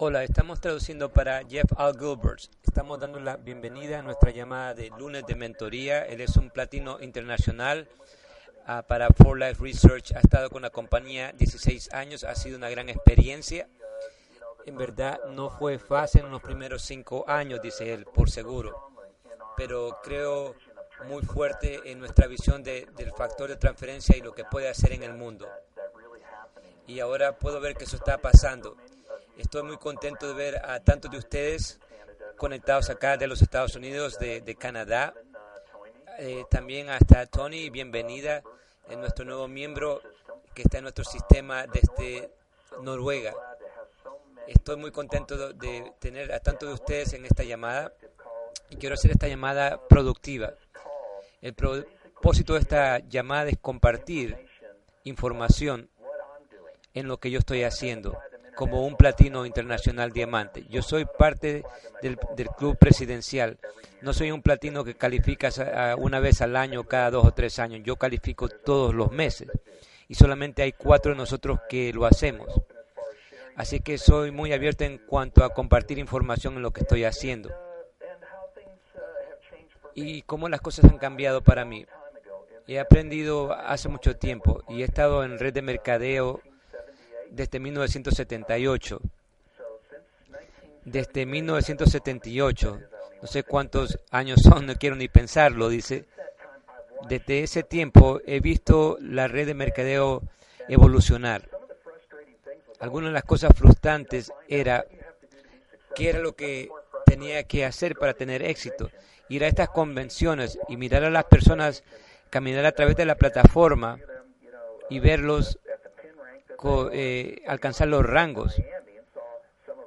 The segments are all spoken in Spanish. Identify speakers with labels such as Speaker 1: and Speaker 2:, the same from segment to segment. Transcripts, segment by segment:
Speaker 1: Hola, estamos traduciendo para Jeff Al Gilbert. Estamos dando la bienvenida a nuestra llamada de lunes de mentoría. Él es un platino internacional uh, para For Life Research. Ha estado con la compañía 16 años. Ha sido una gran experiencia. En verdad, no fue fácil en los primeros cinco años, dice él, por seguro. Pero creo muy fuerte en nuestra visión de, del factor de transferencia y lo que puede hacer en el mundo. Y ahora puedo ver que eso está pasando Estoy muy contento de ver a tantos de ustedes conectados acá de los Estados Unidos, de, Canadá. Eh, también hasta Tony, bienvenida, en nuestro nuevo miembro que está en nuestro sistema desde Noruega. Estoy muy contento de tener a tantos de ustedes en esta llamada y quiero hacer esta llamada productiva. El propósito de esta llamada es compartir información en lo que yo estoy haciendo como un platino internacional diamante. Yo soy parte del, club presidencial. No soy un platino que califica una vez al año, cada dos o tres años. Yo califico todos los meses. Y solamente hay cuatro de nosotros que lo hacemos. Así que soy muy abierto en cuanto a compartir información en lo que estoy haciendo. Y cómo las cosas han cambiado para mí. He aprendido hace mucho tiempo y he estado en red de mercadeo desde 1978. Desde 1978, no sé cuántos años son, no quiero ni pensarlo, dice. Desde ese tiempo he visto la red de mercadeo evolucionar. Algunas de las cosas frustrantes era qué era lo que tenía que hacer para tener éxito. Ir a estas convenciones y mirar a las personas caminar a través de la plataforma y verlos eh, alcanzar los rangos.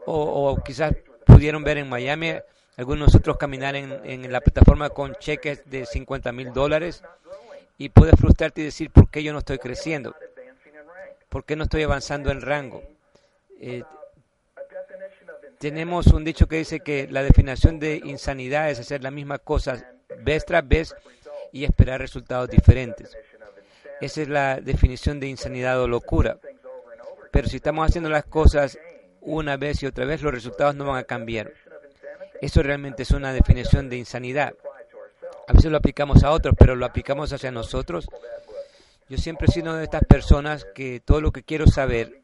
Speaker 1: O, quizás pudieron ver en Miami algunos de nosotros caminar en, en la plataforma con cheques de 50 mil dólares y puedes frustrarte y decir, ¿por qué yo no estoy creciendo? ¿Por qué no estoy avanzando en rango? Eh, tenemos un dicho que dice que la definición de insanidad es hacer la misma cosa vez tras vez y esperar resultados diferentes. Esa es la definición de insanidad o locura. Pero si estamos haciendo las cosas una vez y otra vez, los resultados no van a cambiar. Eso realmente es una definición de insanidad. A veces lo aplicamos a otros, pero lo aplicamos hacia nosotros. Yo siempre he sido de estas personas que todo lo que quiero saber,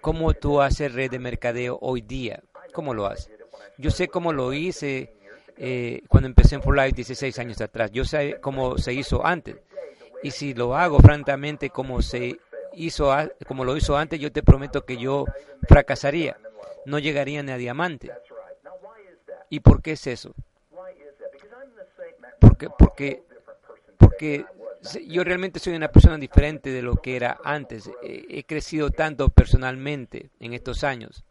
Speaker 1: cómo tú haces red de mercadeo hoy día, cómo lo haces. Yo sé cómo lo hice eh, cuando empecé en For Life 16 años atrás. Yo sé cómo se hizo antes. Y si lo hago francamente como se hizo, como lo hizo antes, yo te prometo que yo fracasaría. No llegaría ni a diamante. ¿Y por qué es eso? Porque, porque, porque yo realmente soy una persona diferente de lo que era antes. He crecido tanto personalmente en estos años,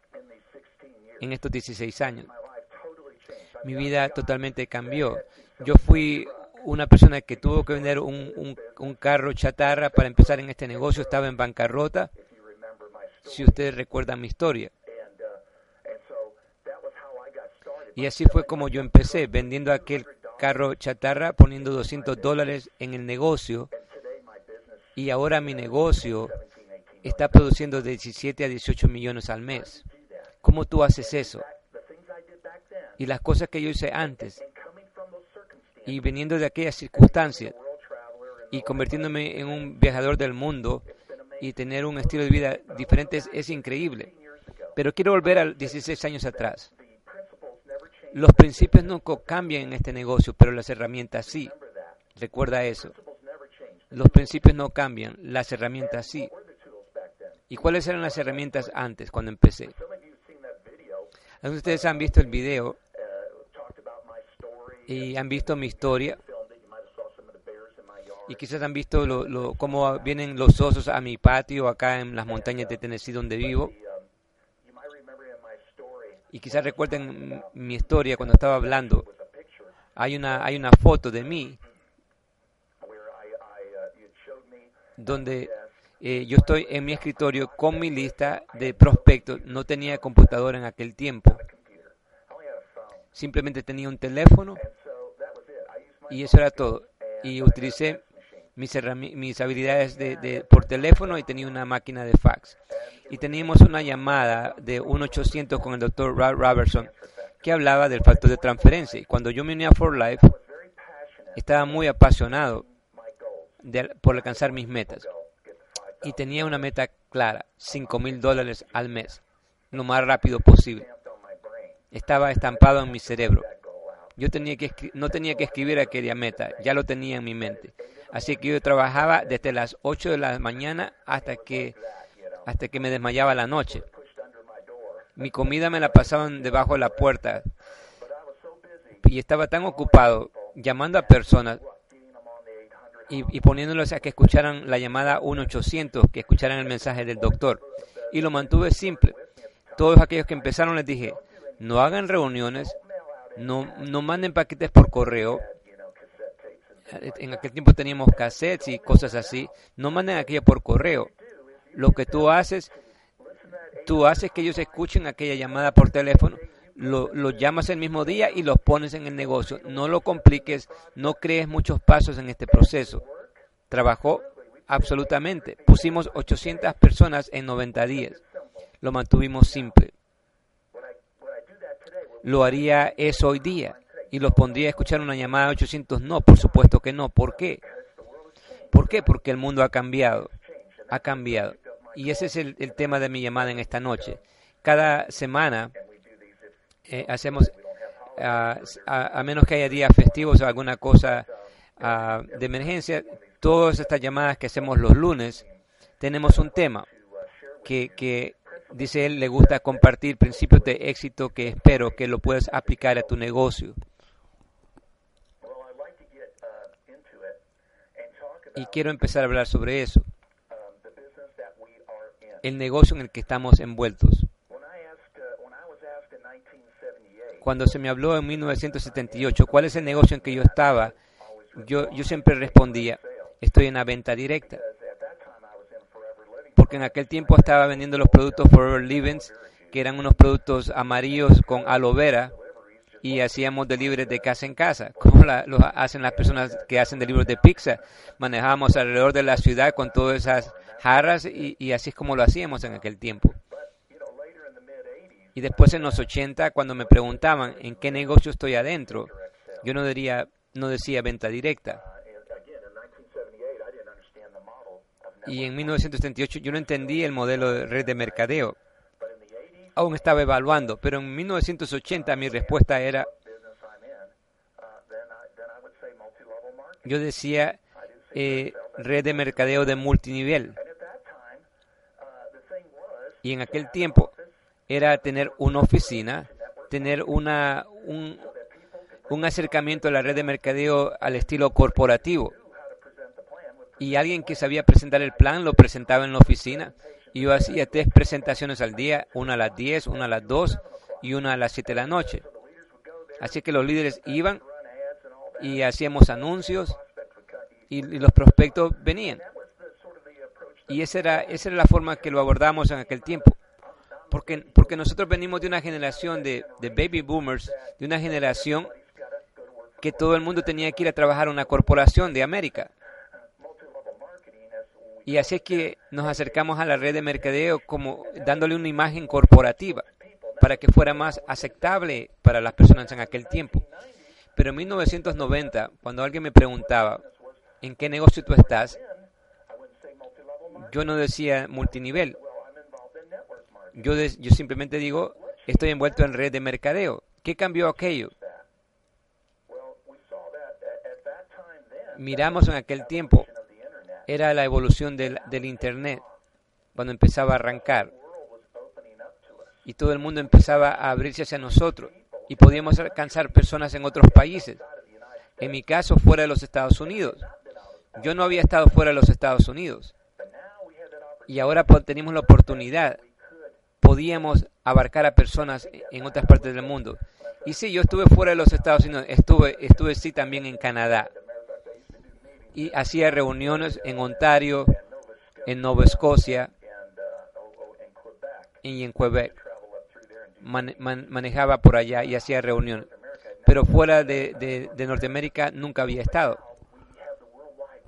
Speaker 1: en estos 16 años. Mi vida totalmente cambió. Yo fui una persona que tuvo que vender un, un, un, carro chatarra para empezar en este negocio, estaba en bancarrota, si ustedes recuerdan mi historia. Y así fue como yo empecé, vendiendo aquel carro chatarra, poniendo 200 dólares en el negocio. Y ahora mi negocio está produciendo de 17 a 18 millones al mes. ¿Cómo tú haces eso? Y las cosas que yo hice antes y viniendo de aquellas circunstancias y convirtiéndome en un viajador del mundo y tener un estilo de vida diferente es, increíble. Pero quiero volver a 16 años atrás. Los principios nunca cambian en este negocio, pero las herramientas sí. Recuerda eso. Los principios no cambian, las herramientas sí. ¿Y cuáles eran las herramientas antes, cuando empecé? Algunos de ustedes han visto el video y han visto mi historia y quizás han visto lo, lo, cómo vienen los osos a mi patio acá en las montañas de Tennessee donde vivo. Y quizás recuerden mi historia cuando estaba hablando. Hay una, hay una foto de mí donde eh, yo estoy en mi escritorio con mi lista de prospectos. No tenía computadora en aquel tiempo. Simplemente tenía un teléfono y eso era todo. Y utilicé mis, mis habilidades de, de, por teléfono y tenía una máquina de fax. Y teníamos una llamada de 1-800 con el doctor Robertson que hablaba del factor de transferencia. Y cuando yo me uní a For Life, estaba muy apasionado por alcanzar mis metas. Y tenía una meta clara, 5 mil dólares al mes, lo más rápido posible. Estaba estampado en mi cerebro. Yo no tenía que escribir aquella meta, ya lo tenía en mi mente. Así que yo trabajaba desde las 8 de la mañana hasta que, hasta que me desmayaba la noche. Mi comida me la pasaban debajo de la puerta. Y estaba tan ocupado llamando a personas y, y a que escucharan la llamada 1-800, que escucharan el mensaje del doctor. Y lo mantuve simple. Todos aquellos que empezaron les dije, no hagan reuniones, no, no manden paquetes por correo, en aquel tiempo teníamos cassettes y cosas así, no manden aquello por correo. Lo que tú haces, tú haces que ellos escuchen aquella llamada por teléfono, lo, llamas el mismo día y los pones en el negocio. No lo compliques, no crees muchos pasos en este proceso. Trabajó absolutamente. Pusimos 800 personas en 90 días. Lo mantuvimos simple. ¿Lo haría eso hoy día? y los pondría a escuchar una llamada de 800. No, por supuesto que no. ¿Por qué? ¿Por qué? Porque el mundo ha cambiado. Ha cambiado. Y ese es el, tema de mi llamada en esta noche. Cada semana eh, hacemos, uh, a, a, menos que haya días festivos o alguna cosa uh, de emergencia, todas estas llamadas que hacemos los lunes, tenemos un tema que, que dice él, le gusta compartir principios de éxito que espero que lo puedas aplicar a tu negocio. y quiero empezar a hablar sobre eso. El negocio en el que estamos envueltos. Cuando se me habló en 1978, ¿cuál es el negocio en que yo estaba? Yo, yo siempre respondía, estoy en la venta directa. Porque en aquel tiempo estaba vendiendo los productos Forever Livings, que eran unos productos amarillos con aloe vera, y hacíamos deliveries de casa en casa, como la, lo hacen las personas que hacen deliveries de pizza. Manejábamos alrededor de la ciudad con todas esas jarras y, y, así es como lo hacíamos en aquel tiempo. Y después en los 80, cuando me preguntaban en qué negocio estoy adentro, yo no, diría, no decía venta directa. Y en 1978 yo no entendí el modelo de red de mercadeo aún estaba evaluando, pero en 1980 mi respuesta era, yo decía eh, red de mercadeo de multinivel. Y en aquel tiempo era tener una oficina, tener una, un, un acercamiento a la red de mercadeo al estilo corporativo. Y alguien que sabía presentar el plan lo presentaba en la oficina y yo hacía tres presentaciones al día, una a las 10, una a las 2 y una a las 7 de la noche. Así que los líderes iban y hacíamos anuncios y, los prospectos venían. Y esa era, esa era la forma que lo abordamos en aquel tiempo. Porque, porque nosotros venimos de una generación de, de baby boomers, de una generación que todo el mundo tenía que ir a trabajar a una corporación de América. Y así es que nos acercamos a la red de mercadeo como dándole una imagen corporativa para que fuera más aceptable para las personas en aquel tiempo. Pero en 1990, cuando alguien me preguntaba, ¿en qué negocio tú estás? Yo no decía multinivel. Yo, yo simplemente digo, estoy envuelto en red de mercadeo. ¿Qué cambió aquello? Miramos en aquel tiempo era la evolución del, Internet, cuando empezaba a arrancar. Y todo el mundo empezaba a abrirse hacia nosotros y podíamos alcanzar personas en otros países. En mi caso, fuera de los Estados Unidos. Yo no había estado fuera de los Estados Unidos. Y ahora teníamos la oportunidad. Podíamos abarcar a personas en otras partes del mundo. Y sí, yo estuve fuera de los Estados Unidos, estuve, estuve sí también en Canadá. Y hacía reuniones en Ontario, en Nueva Escocia y en Quebec. manejaba por allá y hacía reuniones. Pero fuera de, de Norteamérica nunca había estado.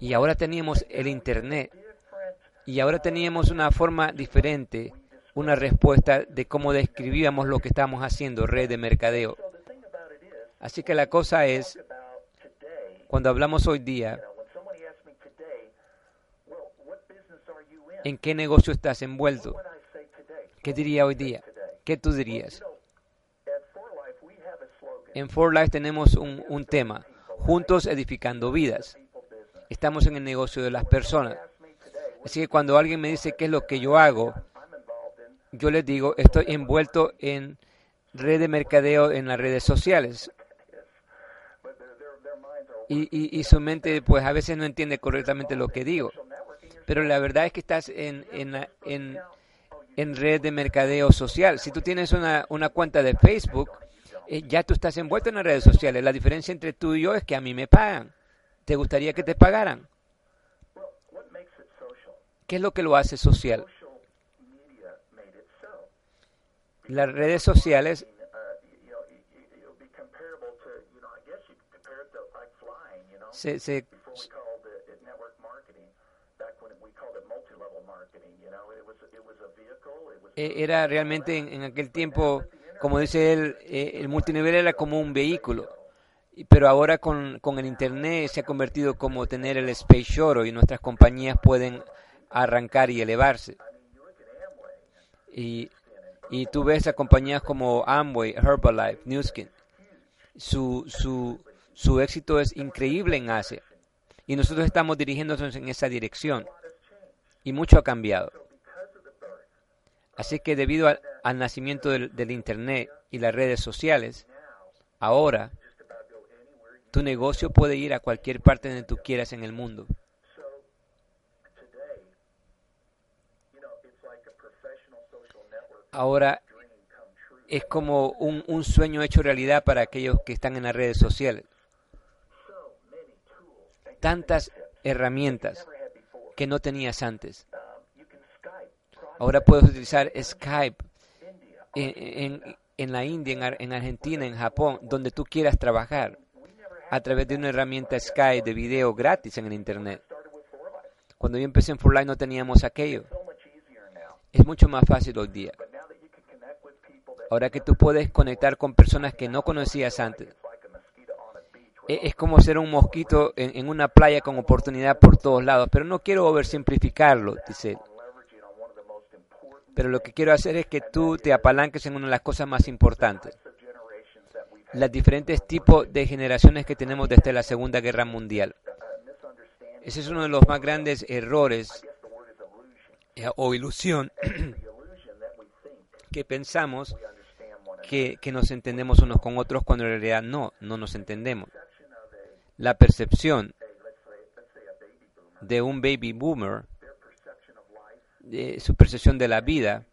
Speaker 1: Y ahora teníamos el Internet. Y ahora teníamos una forma diferente una respuesta de cómo describíamos lo que estamos haciendo, red de mercadeo. Así que la cosa es, cuando hablamos hoy día, ¿en qué negocio estás envuelto? ¿Qué diría hoy día? ¿Qué tú dirías? En For Life tenemos un, un tema, juntos edificando vidas. Estamos en el negocio de las personas. Así que cuando alguien me dice qué es lo que yo hago, yo les digo, estoy envuelto en red de mercadeo en las redes sociales. Y, y, su mente, pues a veces no entiende correctamente lo que digo. Pero la verdad es que estás en, en, en, en red de mercadeo social. Si tú tienes una, una cuenta de Facebook, eh, ya tú estás envuelto en las redes sociales. La diferencia entre tú y yo es que a mí me pagan. ¿Te gustaría que te pagaran? ¿Qué es lo que lo hace social? las redes sociales se, se era realmente en, aquel tiempo, como dice él, eh, el multinivel era como un vehículo, pero ahora con, con el Internet se ha convertido como tener el Space Shuttle y nuestras compañías pueden arrancar y elevarse. Y y tú ves a compañías como Amway, Herbalife, Newskin. Su, su, su éxito es increíble en Asia. Y nosotros estamos dirigiéndonos en esa dirección. Y mucho ha cambiado. Así que debido al, nacimiento del, Internet y las redes sociales, ahora tu negocio puede ir a cualquier parte donde tú quieras en el mundo. ahora es como un, sueño hecho realidad para aquellos que están en las redes sociales. Tantas herramientas que no tenías antes. Ahora puedes utilizar Skype en, en, en la India, en, Argentina, en Japón, donde tú quieras trabajar, a través de una herramienta Skype de video gratis en el Internet. Cuando yo empecé en Furline no teníamos aquello. Es mucho más fácil hoy día. Ahora que tú puedes conectar con personas que no conocías antes. E, es como ser un mosquito en, una playa con oportunidad por todos lados. Pero no quiero oversimplificarlo, dice Pero lo que quiero hacer es que tú te apalanques en una de las cosas más importantes. Las diferentes tipos de generaciones que tenemos desde la Segunda Guerra Mundial. Ese es uno de los más grandes errores eh, o ilusión que pensamos que, nos entendemos unos con otros cuando en realidad no, no nos entendemos. La percepción de un baby boomer, de su percepción de la vida,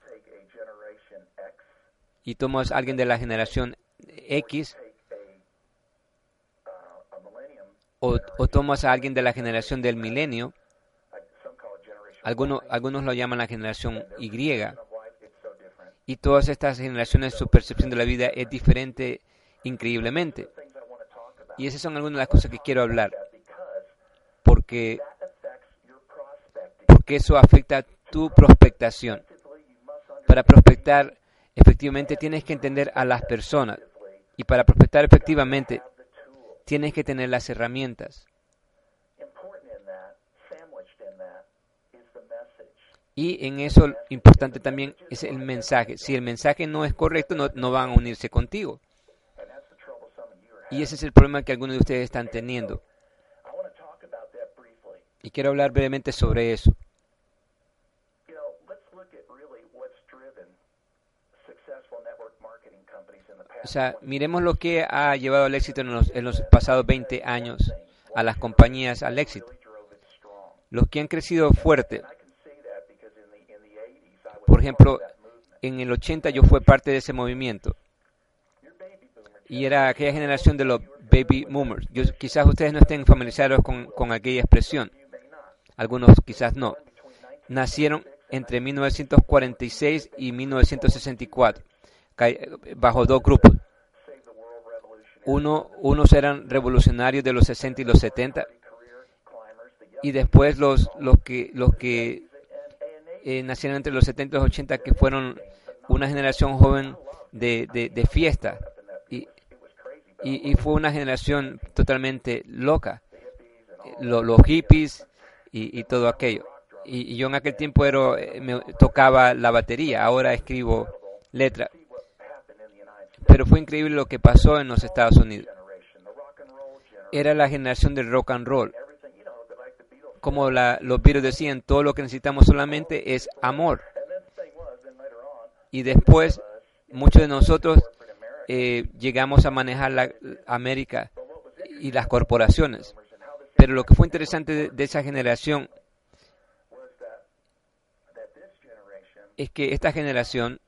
Speaker 1: y tomas a alguien de la generación X, o, o tomas a alguien de la generación del milenio, algunos, algunos lo llaman la generación Y, y todas estas generaciones su percepción de la vida es diferente increíblemente. Y esas son algunas de las cosas que quiero hablar. Porque, porque eso afecta tu prospectación. Para prospectar efectivamente tienes que entender a las personas. Y para prospectar efectivamente tienes que tener las herramientas. Y en eso importante también es el mensaje. Si el mensaje no es correcto, no, no van a unirse contigo. Y ese es el problema que algunos de ustedes están teniendo. Y quiero hablar brevemente sobre eso. O sea, miremos lo que ha llevado al éxito en los, en los pasados 20 años a las compañías al éxito. Los que han crecido fuerte por ejemplo, en el 80 yo fui parte de ese movimiento. Y era aquella generación de los baby boomers. quizás ustedes no estén familiarizados con, con aquella expresión. Algunos quizás no. Nacieron entre 1946 y 1964, bajo dos grupos. Uno, unos eran revolucionarios de los 60 y los 70, y después los, los que, los que eh, nacieron entre los 70 y los 80, que fueron una generación joven de, de, fiesta. Y, y, fue una generación totalmente loca. los hippies y, todo aquello y, yo en aquel tiempo era, eh, me tocaba la batería, ahora escribo letra. Pero fue increíble lo que pasó en los Estados Unidos. Era la generación del rock and roll. Como la, los virus decían, todo lo que necesitamos solamente es amor. Y después, muchos de nosotros eh, llegamos a manejar la América y las corporaciones. Pero lo que fue interesante de esa generación es que esta generación,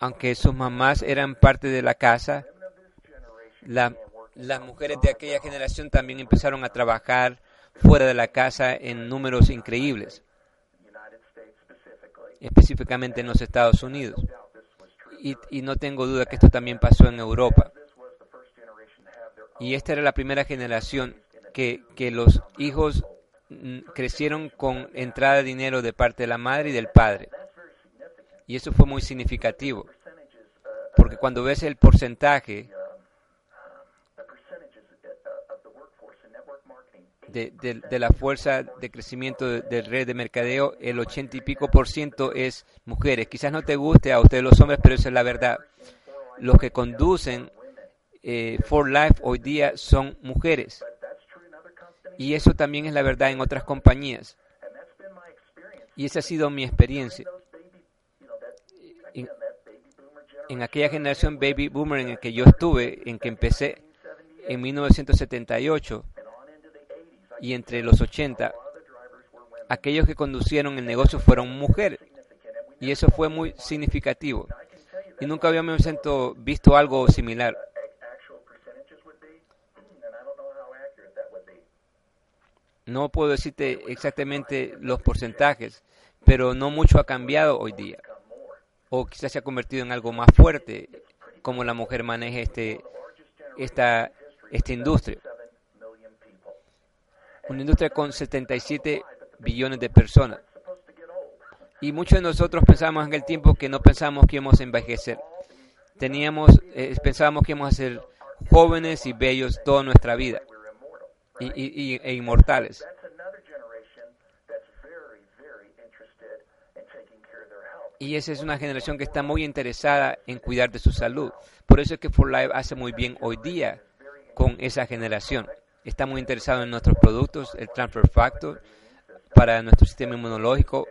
Speaker 1: aunque sus mamás eran parte de la casa, las mujeres de aquella generación también empezaron a trabajar fuera de la casa en números increíbles, específicamente en los Estados Unidos. Y, no tengo duda que esto también pasó en Europa. Y esta era la primera generación que, los hijos crecieron con entrada de dinero de parte de la madre y del padre. Y eso fue muy significativo, porque cuando ves el porcentaje de, la fuerza de crecimiento de, red de mercadeo, el ochenta y pico por ciento es mujeres. Quizás no te guste a ustedes los hombres, pero eso es la verdad. Los que conducen eh, For Life hoy día son mujeres. Y eso también es la verdad en otras compañías. Y esa ha sido mi experiencia. En, aquella generación baby boomer en la que yo estuve, en que empecé en 1978 y entre los 80, aquellos que conducieron el negocio fueron mujeres. Y eso fue muy significativo. Y nunca habíamos visto algo similar. No puedo decirte exactamente los porcentajes, pero no mucho ha cambiado hoy día. O quizás se ha convertido en algo más fuerte, como la mujer maneja este, esta, esta industria. Una industria con 77 billones de personas. Y muchos de nosotros pensamos en el tiempo que no pensamos que íbamos a envejecer. Teníamos, eh, pensábamos que íbamos a ser jóvenes y bellos toda nuestra vida y, e inmortales. Y esa es una generación que está muy interesada en cuidar de su salud. Por eso es que For Life hace muy bien hoy día con esa generación. Está muy interesado en nuestros productos, el Transfer Factor, para nuestro sistema inmunológico,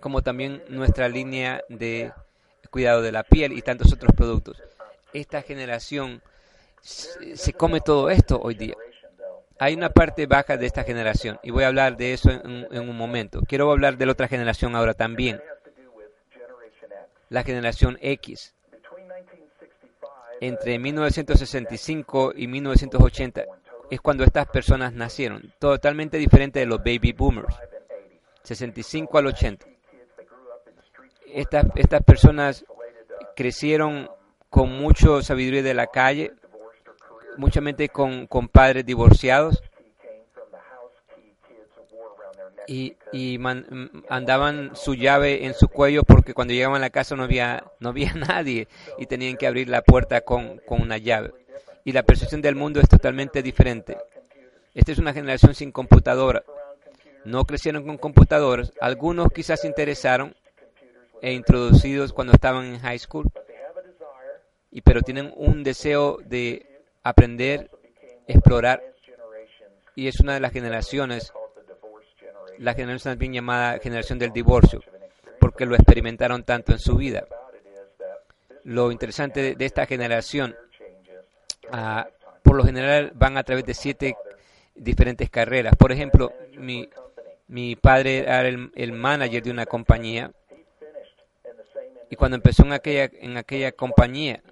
Speaker 1: como también nuestra línea de cuidado de la piel y tantos otros productos. Esta generación se come todo esto hoy día. Hay una parte baja de esta generación y voy a hablar de eso en, un momento. Quiero hablar de la otra generación ahora también. La generación X. Entre 1965 y 1980 es cuando estas personas nacieron, totalmente diferente de los baby boomers. 65 al 80. Estas, estas personas crecieron con mucho sabiduría de la calle, mucha mente con, con padres divorciados y, y andaban su llave en su cuello porque cuando llegaban a la casa no había, no había nadie y tenían que abrir la puerta con, con una llave. Y la percepción del mundo es totalmente diferente. Esta es una generación sin computadora. No crecieron con computadoras. Algunos quizás se interesaron e introducidos cuando estaban en high school, y pero tienen un deseo de aprender, explorar. Y es una de las generaciones, la generación también llamada generación del divorcio, porque lo experimentaron tanto en su vida. Lo interesante de, esta generación, ah, por lo general van a través de siete diferentes carreras. Por ejemplo, mi, Mi padre era el, el manager de una compañía y cuando empezó en aquella, en aquella compañía,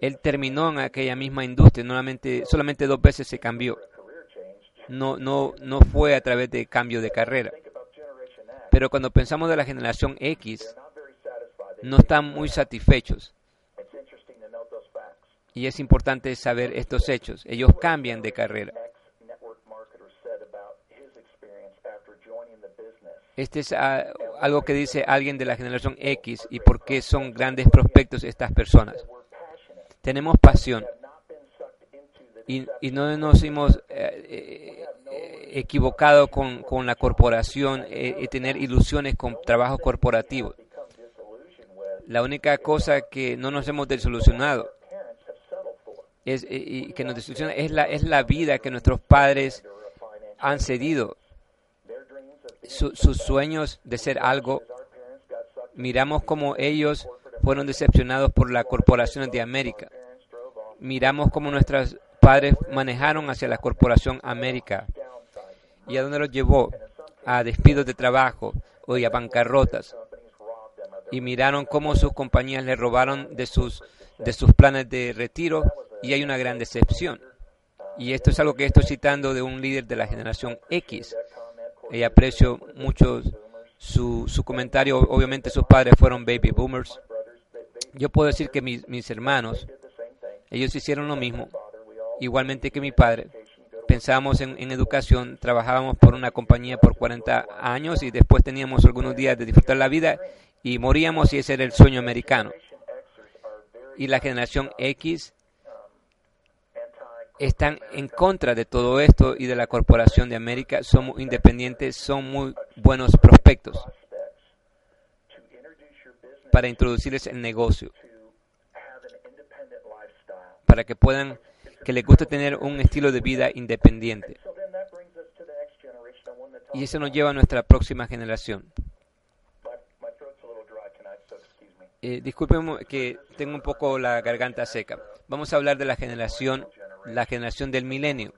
Speaker 1: él terminó en aquella misma industria, solamente, solamente dos veces se cambió. No, no, fue a través de cambio de carrera. Pero cuando pensamos de la generación X, no están muy satisfechos. Y es importante saber estos hechos. Ellos cambian de carrera. Este es ah, algo que dice alguien de la generación X y por qué son grandes prospectos estas personas. Tenemos pasión y, no nos hemos eh, eh, equivocado con, con, la corporación eh, y tener ilusiones con trabajo corporativo. La única cosa que no nos hemos desolucionado es, y que nos desilusiona es la, es la vida que nuestros padres han cedido sus sueños de ser algo, miramos como ellos fueron decepcionados por las corporaciones de América. Miramos como nuestros padres manejaron hacia la corporación América y a dónde los llevó a despidos de trabajo o a bancarrotas. Y miraron cómo sus compañías le robaron de sus, de sus planes de retiro y hay una gran decepción. Y esto es algo que estoy citando de un líder de la generación X, y aprecio mucho su, su comentario. Obviamente sus padres fueron baby boomers. Yo puedo decir que mis, hermanos, ellos hicieron lo mismo, igualmente que mi padre. Pensábamos en, en, educación, trabajábamos por una compañía por 40 años y después teníamos algunos días de disfrutar la vida y moríamos y ese era el sueño americano. Y la generación X están en contra de todo esto y de la Corporación de América, son independientes, son muy buenos prospectos para introducirles el negocio, para que puedan, que les guste tener un estilo de vida independiente. Y eso nos lleva a nuestra próxima generación. Eh, disculpen que tengo un poco la garganta seca. Vamos a hablar de la generación la generación del milenio.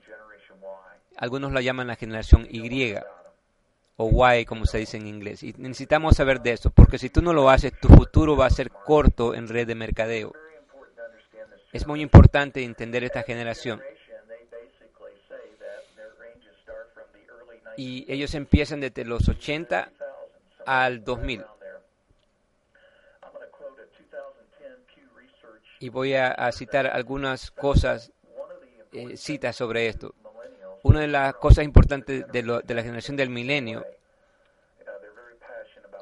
Speaker 1: Algunos la llaman la generación Y o Y, como se dice en inglés. Y necesitamos saber de eso, porque si tú no lo haces, tu futuro va a ser corto en red de mercadeo. Es muy importante entender esta generación. Y ellos empiezan desde los 80 al 2000. Y voy a, a citar algunas cosas eh, citas sobre esto. Una de las cosas importantes de, de la generación del milenio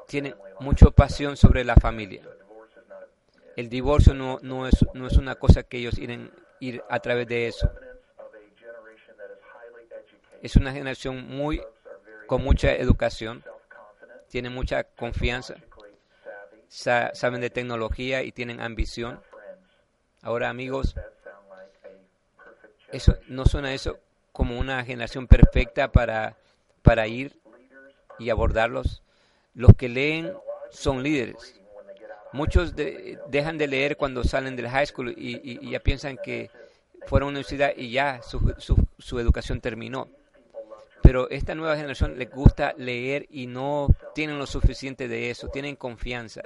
Speaker 1: tiene mucha pasión sobre la familia. El divorcio no, no, es, no es una cosa que ellos iren, ir a través de eso. Es una generación muy con mucha educación, tienen mucha confianza, saben de tecnología y tienen ambición. Ahora amigos, eso no suena eso como una generación perfecta para, para ir y abordarlos. Los que leen son líderes. Muchos dejan de leer cuando salen del high school y, ya piensan que fueron a una universidad y ya su, su, su, educación terminó. Pero esta nueva generación les gusta leer y no tienen lo suficiente de eso, tienen confianza.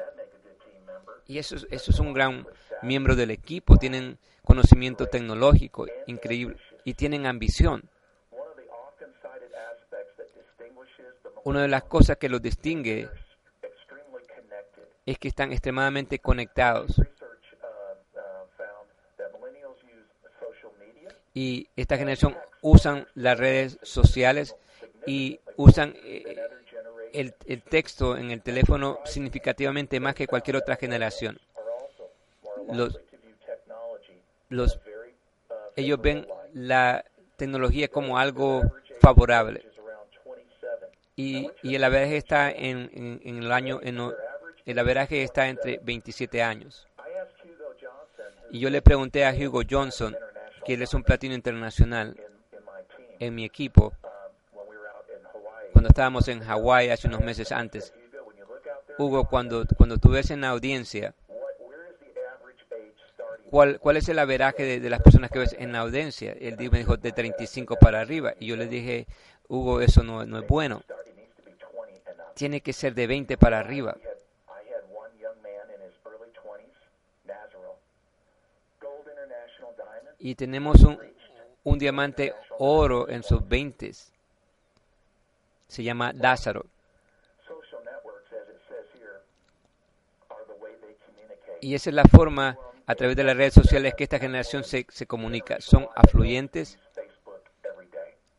Speaker 1: Y eso, eso es un gran miembro del equipo, tienen conocimiento tecnológico increíble y tienen ambición. Una de las cosas que los distingue es que están extremadamente conectados. Y esta generación usan las redes sociales y usan eh, el, texto en el teléfono significativamente más que cualquier otra generación. Los, ellos ven la tecnología como algo favorable. Y, el averaje está en, en, el año, el averaje está entre 27 años. Y yo le pregunté a Hugo Johnson, que él es un platino internacional en mi equipo, cuando estábamos en Hawái hace unos meses antes. Hugo, cuando, cuando tú en la audiencia ¿cuál, cuál es el averaje de, las personas que ves en la audiencia? Él me dijo de 35 para arriba. Y yo le dije, Hugo, eso no, no es bueno. tiene que ser de 20 para arriba. Y tenemos un, un diamante oro en sus 20. Se llama Lázaro. Y esa es la forma a través de las redes sociales que esta generación se, se comunica. Son afluyentes,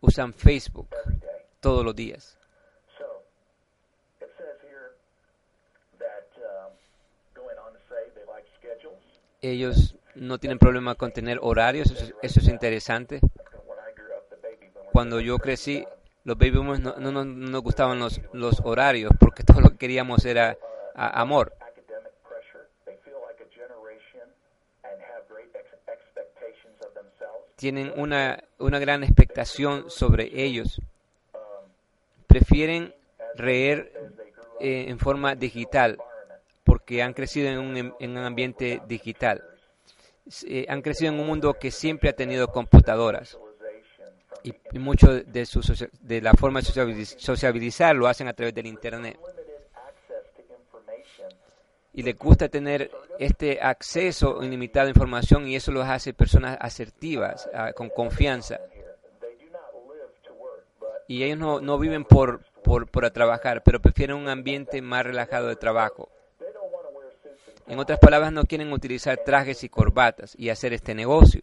Speaker 1: usan Facebook todos los días. Ellos no tienen problema con tener horarios, eso, eso es interesante. Cuando yo crecí, los baby boomers no, no, no nos gustaban los, los horarios porque todo lo que queríamos era a, amor. Tienen una, una gran expectación sobre ellos. Prefieren leer eh, en forma digital porque han crecido en un, en un ambiente digital. Eh, han crecido en un mundo que siempre ha tenido computadoras y, mucho de, su, de la forma de sociabiliz- sociabilizar lo hacen a través del Internet. Y les gusta tener este acceso ilimitado a información y eso los hace personas asertivas, ah, con confianza. Y ellos no, no viven por, por, por trabajar, pero prefieren un ambiente más relajado de trabajo. En otras palabras, no quieren utilizar trajes y corbatas y hacer este negocio.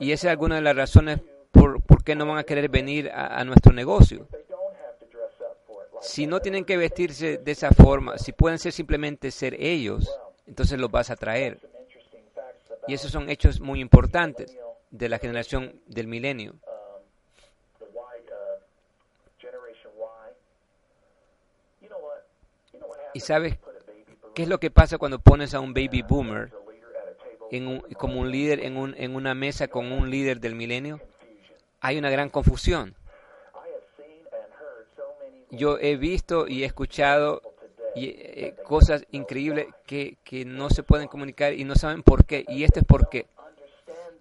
Speaker 1: Y esa es alguna de las razones por, por qué no van a querer venir a, a nuestro negocio. Si no tienen que vestirse de esa forma, si pueden ser simplemente ser ellos, entonces los vas a traer. Y esos son hechos muy importantes de la generación del milenio. ¿Y sabes qué es lo que pasa cuando pones a un baby boomer en un- como un líder en, un- en una mesa con un líder del milenio? Hay una gran confusión. Yo he visto y he escuchado eh, cosas increíbles que, que no se pueden comunicar y no saben por qué. Y esto es por qué.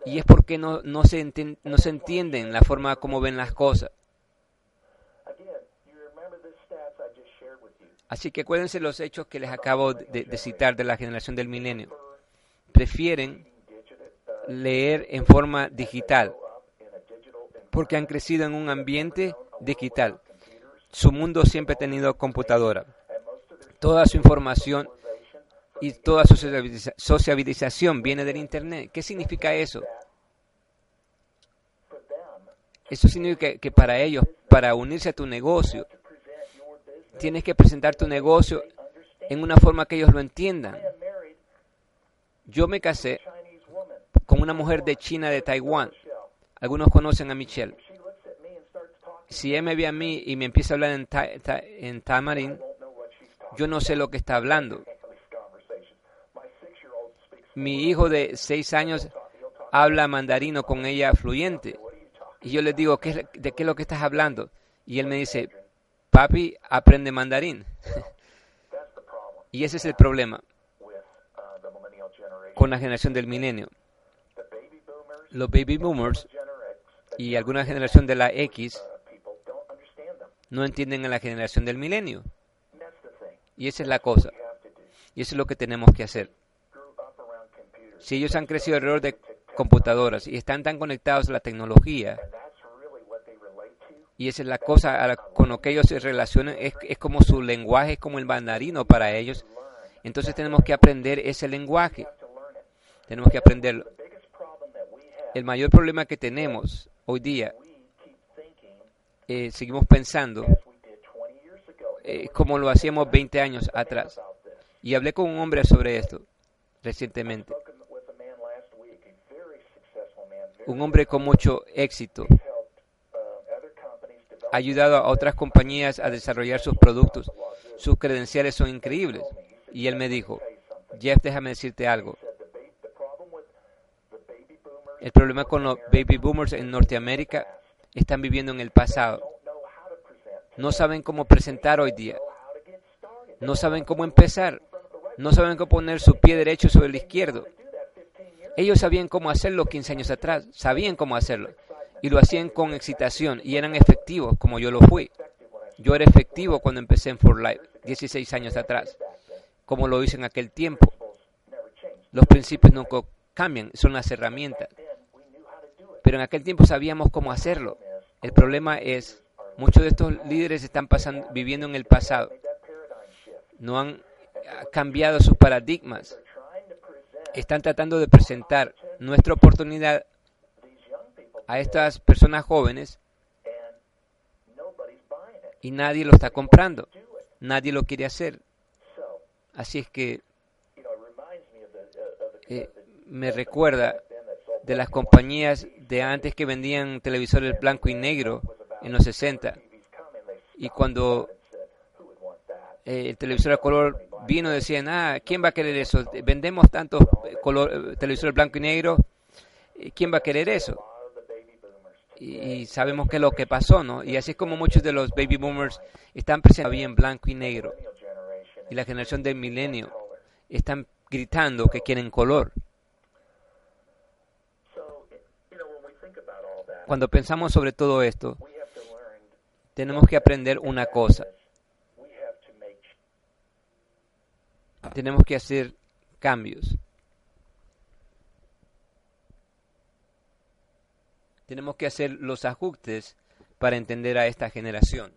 Speaker 1: Y es porque no, no, se, no se entienden la forma como ven las cosas. Así que acuérdense los hechos que les acabo de citar de la generación del milenio. Prefieren leer en forma digital porque han crecido en un ambiente digital. Su mundo siempre ha tenido computadora. Toda su información y toda su sociabiliza- sociabilización viene del Internet. ¿Qué significa eso? Eso significa que, que para ellos, para unirse a tu negocio, tienes que presentar tu negocio en una forma que ellos lo entiendan. Yo me casé con una mujer de China, de Taiwán. Algunos conocen a Michelle. Si él me ve a mí y me empieza a hablar en, ta- ta- en tamarín, yo no sé lo que está hablando. Mi hijo de seis años habla mandarino con ella fluyente. Y yo le digo, ¿qué ¿de qué es lo que estás hablando? Y él me dice, papi, aprende mandarín. y ese es el problema con la generación del milenio. Los baby boomers y alguna generación de la X no entienden a la generación del milenio. Y esa es la cosa. Y eso es lo que tenemos que hacer. Si ellos han crecido alrededor de computadoras y están tan conectados a la tecnología, y esa es la cosa a la- con lo que ellos se relacionan, es, es como su lenguaje, es como el mandarino para ellos. Entonces tenemos que aprender ese lenguaje. Tenemos que aprenderlo. El mayor problema que tenemos hoy día, eh, seguimos pensando eh, como lo hacíamos 20 años atrás. Y hablé con un hombre sobre esto recientemente. Un hombre con mucho éxito. Ha ayudado a otras compañías a desarrollar sus productos. Sus credenciales son increíbles. Y él me dijo, Jeff, déjame decirte algo. El problema con los baby boomers en Norteamérica están viviendo en el pasado. No saben cómo presentar hoy día. No saben cómo empezar. No saben cómo poner su pie derecho sobre el izquierdo. Ellos sabían cómo hacerlo 15 años atrás. Sabían cómo hacerlo. Y lo hacían con excitación y eran efectivos como yo lo fui. Yo era efectivo cuando empecé en For Life, 16 años atrás, como lo hice en aquel tiempo. Los principios nunca cambian, son las herramientas. Pero en aquel tiempo sabíamos cómo hacerlo. El problema es, muchos de estos líderes están viviendo en el pasado. No han cambiado sus paradigmas. Están tratando de presentar nuestra oportunidad a estas personas jóvenes y nadie lo está comprando. Nadie lo quiere hacer. Así es que eh, me recuerda de las compañías de antes que vendían televisores blanco y negro en los 60. Y cuando eh, el televisor a color vino, decían, ah, ¿quién va a querer eso? Vendemos tantos color, televisores blanco y negro, ¿quién va a querer eso? Y, sabemos que es lo que pasó, ¿no? Y así es como muchos de los baby boomers están presentes en blanco y negro. Y la generación del milenio están gritando que quieren color. Cuando pensamos sobre todo esto, tenemos que aprender una cosa. Tenemos que hacer cambios. Tenemos que hacer los ajustes para entender a esta generación.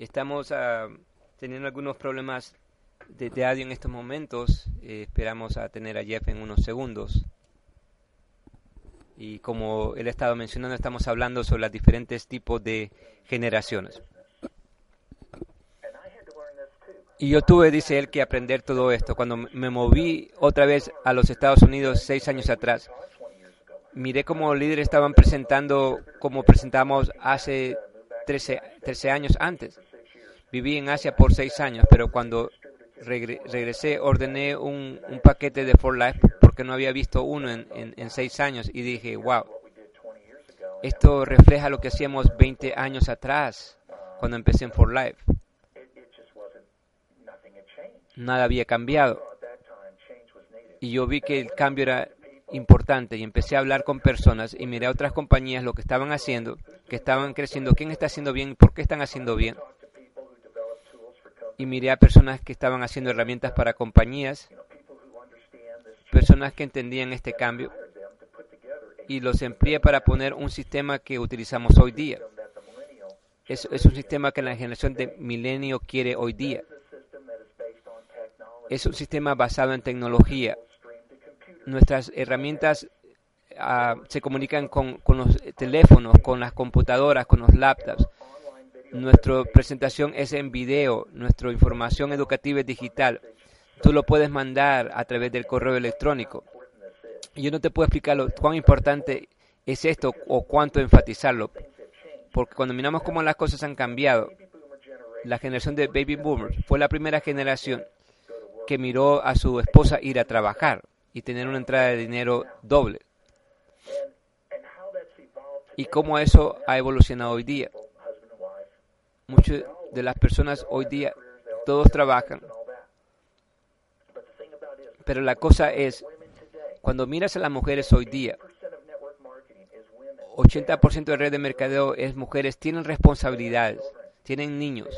Speaker 1: Estamos ah, teniendo algunos problemas de, audio en estos momentos. Eh, esperamos a tener a Jeff en unos segundos. Y como él ha estado mencionando, estamos hablando sobre los diferentes tipos de generaciones. Y yo tuve, dice él, que aprender todo esto. Cuando me moví otra vez a los Estados Unidos seis años atrás, miré cómo líderes estaban presentando como presentamos hace 13, 13 años antes. Viví en Asia por seis años, pero cuando regresé ordené un, paquete de For Life porque no había visto uno en, en, seis años y dije, wow, esto refleja lo que hacíamos 20 años atrás cuando empecé en For Life nada había cambiado. Y yo vi que el cambio era importante y empecé a hablar con personas y miré a otras compañías lo que estaban haciendo, que estaban creciendo, quién está haciendo bien y por qué están haciendo bien. Y miré a personas que estaban haciendo herramientas para compañías, personas que entendían este cambio y los empleé para poner un sistema que utilizamos hoy día. Es, es un sistema que la generación de milenio quiere hoy día es un sistema basado en tecnología. Nuestras herramientas ah, se comunican con, con, los teléfonos, con las computadoras, con los laptops. Nuestra presentación es en video, nuestra información educativa es digital. Tú lo puedes mandar a través del correo electrónico. Yo no te puedo explicar lo, cuán importante es esto o cuánto enfatizarlo, porque cuando miramos cómo las cosas han cambiado, la generación de baby boomers fue la primera generación que miró a su esposa ir a trabajar y tener una entrada de dinero doble. Y cómo eso ha evolucionado hoy día. Muchas de las personas hoy día, todos trabajan. Pero la cosa es, cuando miras a las mujeres hoy día, 80% de red de mercadeo es mujeres, tienen responsabilidades, tienen niños.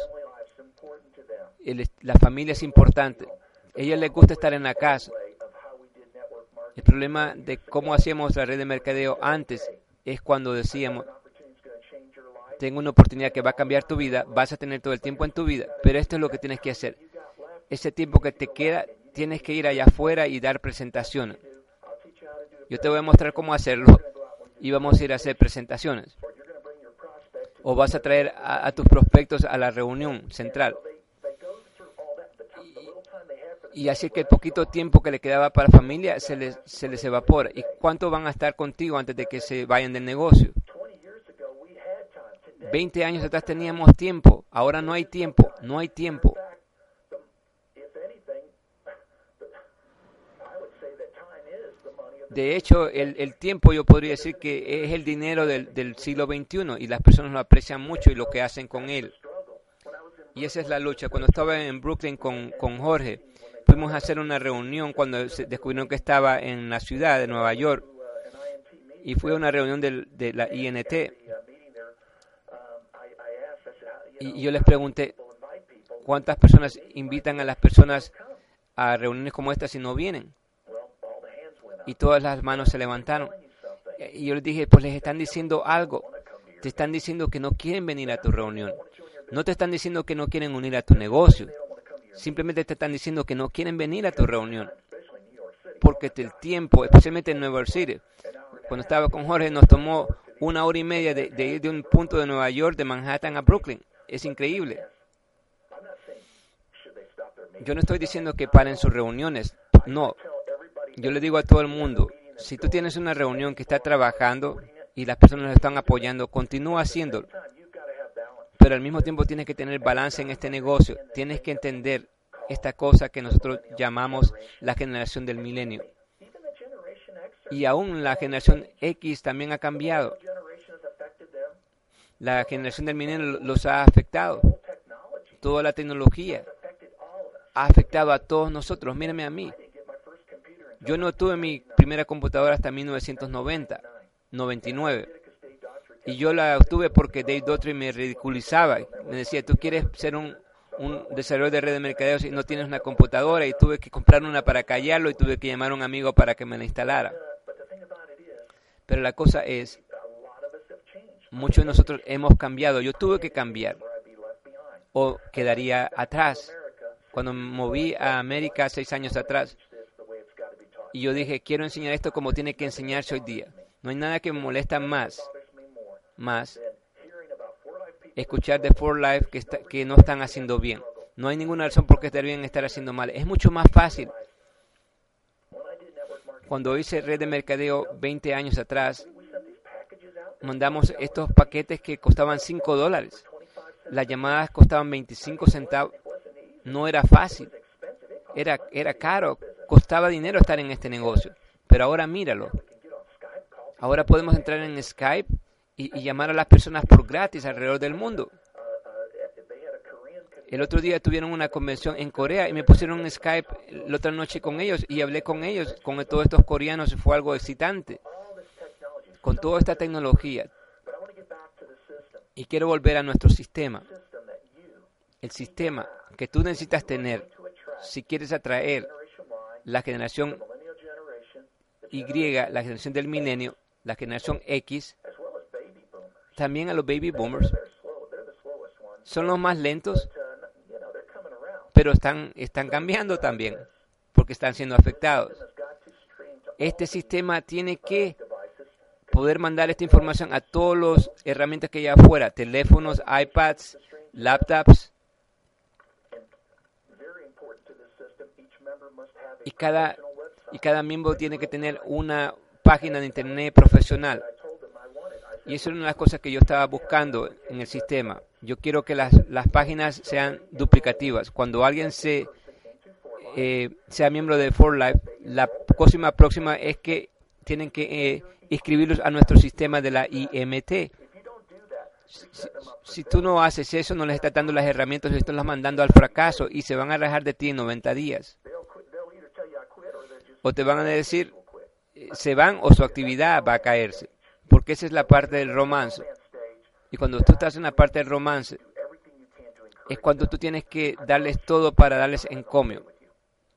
Speaker 1: la familia es importante ella le gusta estar en la casa. El problema de cómo hacíamos la red de mercadeo antes es cuando decíamos, tengo una oportunidad que va a cambiar tu vida, vas a tener todo el tiempo en tu vida, pero esto es lo que tienes que hacer. Ese tiempo que te queda, tienes que ir allá afuera y dar presentaciones. Yo te voy a mostrar cómo hacerlo y vamos a ir a hacer presentaciones. O vas a traer a, tus prospectos a la reunión central y así que el poquito tiempo que le quedaba para la familia se les, se les evapora. ¿Y cuánto van a estar contigo antes de que se vayan del negocio? 20 años atrás teníamos tiempo, ahora no hay tiempo, no hay tiempo. De hecho, el, tiempo yo podría decir que es el dinero del, siglo XXI y las personas lo aprecian mucho y lo que hacen con él. Y esa es la lucha. Cuando estaba en Brooklyn con, con Jorge, fuimos a hacer una reunión cuando se descubrieron que estaba en la ciudad de Nueva York y fue una reunión del- de, la INT y yo les pregunté cuántas personas invitan a las personas a reuniones como esta si no vienen y todas las manos se levantaron. Y yo les dije pues les están diciendo algo. Te están diciendo que no quieren venir a tu reunión. No te están diciendo que no quieren unir a tu negocio. Simplemente te están diciendo que no quieren venir a tu reunión. Porque el tiempo, especialmente en Nueva York cuando estaba con Jorge nos tomó una hora y media de ir de un punto de Nueva York, de Manhattan a Brooklyn. Es increíble. Yo no estoy diciendo que paren sus reuniones, no. Yo le digo a todo el mundo, si tú tienes una reunión que está trabajando y las personas lo están apoyando, continúa haciéndolo. Pero al mismo tiempo tienes que tener balance en este negocio. Tienes que entender esta cosa que nosotros llamamos la generación del milenio. Y aún la generación X también ha cambiado. La generación del milenio los ha afectado. Toda la tecnología ha afectado a todos nosotros. Mírame a mí. Yo no tuve mi primera computadora hasta 1990, 99. Y yo la obtuve porque Dave Daughtry me ridiculizaba. Me decía, tú quieres ser un, un desarrollador de red de mercadeo y no tienes una computadora. Y tuve que comprar una para callarlo y tuve que llamar a un amigo para que me la instalara. Pero la cosa es, muchos de nosotros hemos cambiado. Yo tuve que cambiar o quedaría atrás. Cuando me moví a América seis años atrás, y yo dije, quiero enseñar esto como tiene que enseñarse hoy día. No hay nada que me molesta más, más, escuchar de For Life que, que no están haciendo bien. No hay ninguna razón por qué estar bien estar haciendo mal. Es mucho más fácil. Cuando hice red de mercadeo 20 años atrás, mandamos estos paquetes que costaban 5 dólares. Las llamadas costaban 25 centavos. No era fácil. Era, era caro. Costaba dinero estar en este negocio. Pero ahora míralo. Ahora podemos entrar en Skype y, llamar a las personas por gratis alrededor del mundo. El otro día tuvieron una convención en Corea y me pusieron en Skype la otra noche con ellos y hablé con ellos, con todos estos coreanos fue algo excitante. Con toda esta tecnología. Y quiero volver a nuestro sistema. El sistema que tú necesitas tener si quieres atraer la generación Y, la generación del milenio, la generación X, también a los baby boomers. Son los más lentos, pero están, están cambiando también, porque están siendo afectados. Este sistema tiene que poder mandar esta información a todas las herramientas que hay afuera, teléfonos, iPads, laptops. Y cada, y cada miembro tiene que tener una página de internet profesional. Y eso es una de las cosas que yo estaba buscando en el sistema. Yo quiero que las, las páginas sean duplicativas. Cuando alguien se, eh, sea miembro de For Life, la próxima próxima es que tienen que eh, inscribirlos a nuestro sistema de la IMT. Si, tú no haces eso, no les estás dando las herramientas, les estás mandando al fracaso y se van a alejar de ti en 90 días. O te van a decir, se van o su actividad va a caerse porque esa es la parte del romance. Y cuando tú estás en la parte del romance, es cuando tú tienes que darles todo para darles encomio.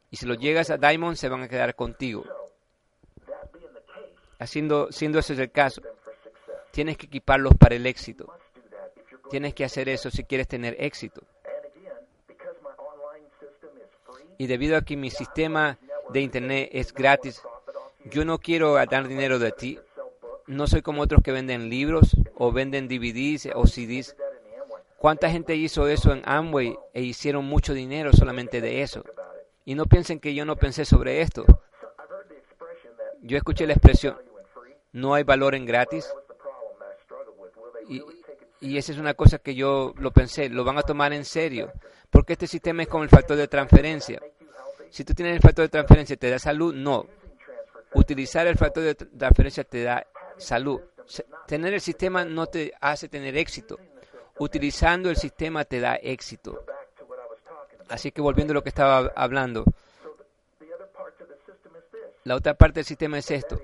Speaker 1: Y si lo llegas a Diamond, se van a quedar contigo. Haciendo, siendo ese el caso, tienes que equiparlos para el éxito. Tienes que hacer eso si quieres tener éxito. Y debido a que mi sistema de internet es gratis, yo no quiero ganar dinero de ti, no soy como otros que venden libros o venden DVDs o CDs. ¿Cuánta gente hizo eso en Amway e hicieron mucho dinero solamente de eso? Y no piensen que yo no pensé sobre esto. Yo escuché la expresión, no hay valor en gratis. Y, esa es una cosa que yo lo pensé, lo van a tomar en serio. Porque este sistema es como el factor de transferencia. Si tú tienes el factor de transferencia, ¿te da salud? No. Utilizar el factor de transferencia te da salud. Tener el sistema no te hace tener éxito. Utilizando el sistema te da éxito. Así que volviendo a lo que estaba hablando, La otra parte del sistema es esto.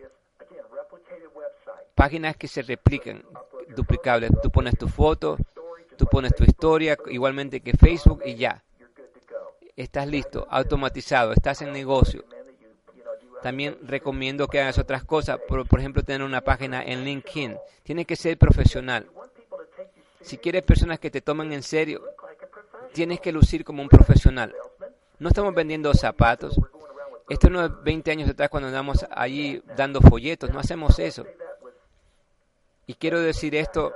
Speaker 1: Páginas que se replican, duplicables. Tú pones tu foto, tú pones tu historia, igualmente que Facebook y ya. Estás listo, automatizado, estás en negocio. También recomiendo que hagas otras cosas, por, por ejemplo, tener una página en LinkedIn. Tiene que ser profesional. Si quieres personas que te tomen en serio, tienes que lucir como un profesional. No estamos vendiendo zapatos. Esto no es 20 años atrás cuando andamos allí dando folletos. No hacemos eso. Y quiero decir esto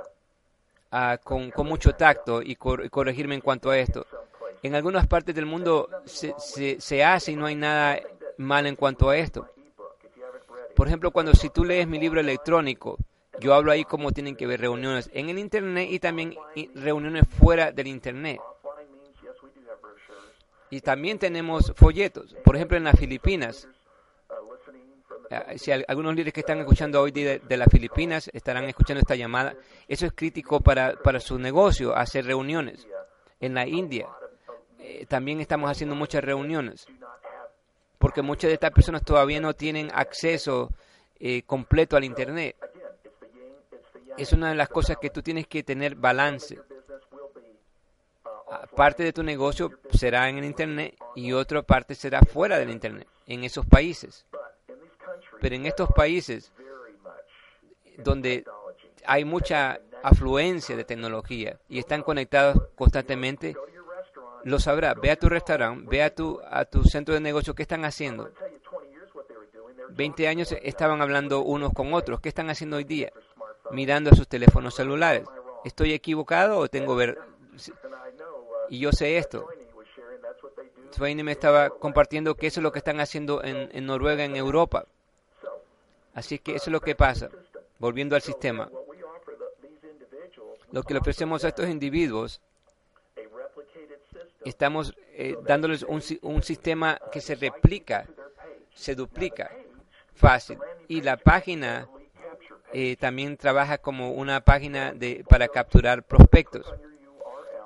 Speaker 1: uh, con, mucho tacto y, corregirme en cuanto a esto. En algunas partes del mundo se, se, se hace y no hay nada mal en cuanto a esto. Por ejemplo, cuando si tú lees mi libro electrónico, yo hablo ahí cómo tienen que ver reuniones en el Internet y también reuniones fuera del Internet. Y también tenemos folletos. Por ejemplo, en las Filipinas. Si algunos líderes que están escuchando hoy de, de, las Filipinas estarán escuchando esta llamada, eso es crítico para, para su negocio, hacer reuniones. En la India eh, también estamos haciendo muchas reuniones, porque muchas de estas personas todavía no tienen acceso eh, completo al Internet es una de las cosas que tú tienes que tener balance. Parte de tu negocio será en el Internet y otra parte será fuera del Internet, en esos países. Pero en estos países donde hay mucha afluencia de tecnología y están conectados constantemente, lo sabrá. Ve a tu restaurante, ve a tu, a tu centro de negocio, ¿qué están haciendo? 20 años estaban hablando unos con otros, ¿qué están haciendo hoy día? mirando a sus teléfonos celulares. ¿Estoy equivocado o tengo ver? Y yo sé esto. Swaine me estaba compartiendo que eso es lo que están haciendo en, Noruega, en Europa. Así que eso es lo que pasa. Volviendo al sistema. Lo que le ofrecemos a estos individuos, estamos eh, dándoles un, sistema que se replica, se duplica fácil. Y la página eh, también trabaja como una página para capturar prospectos.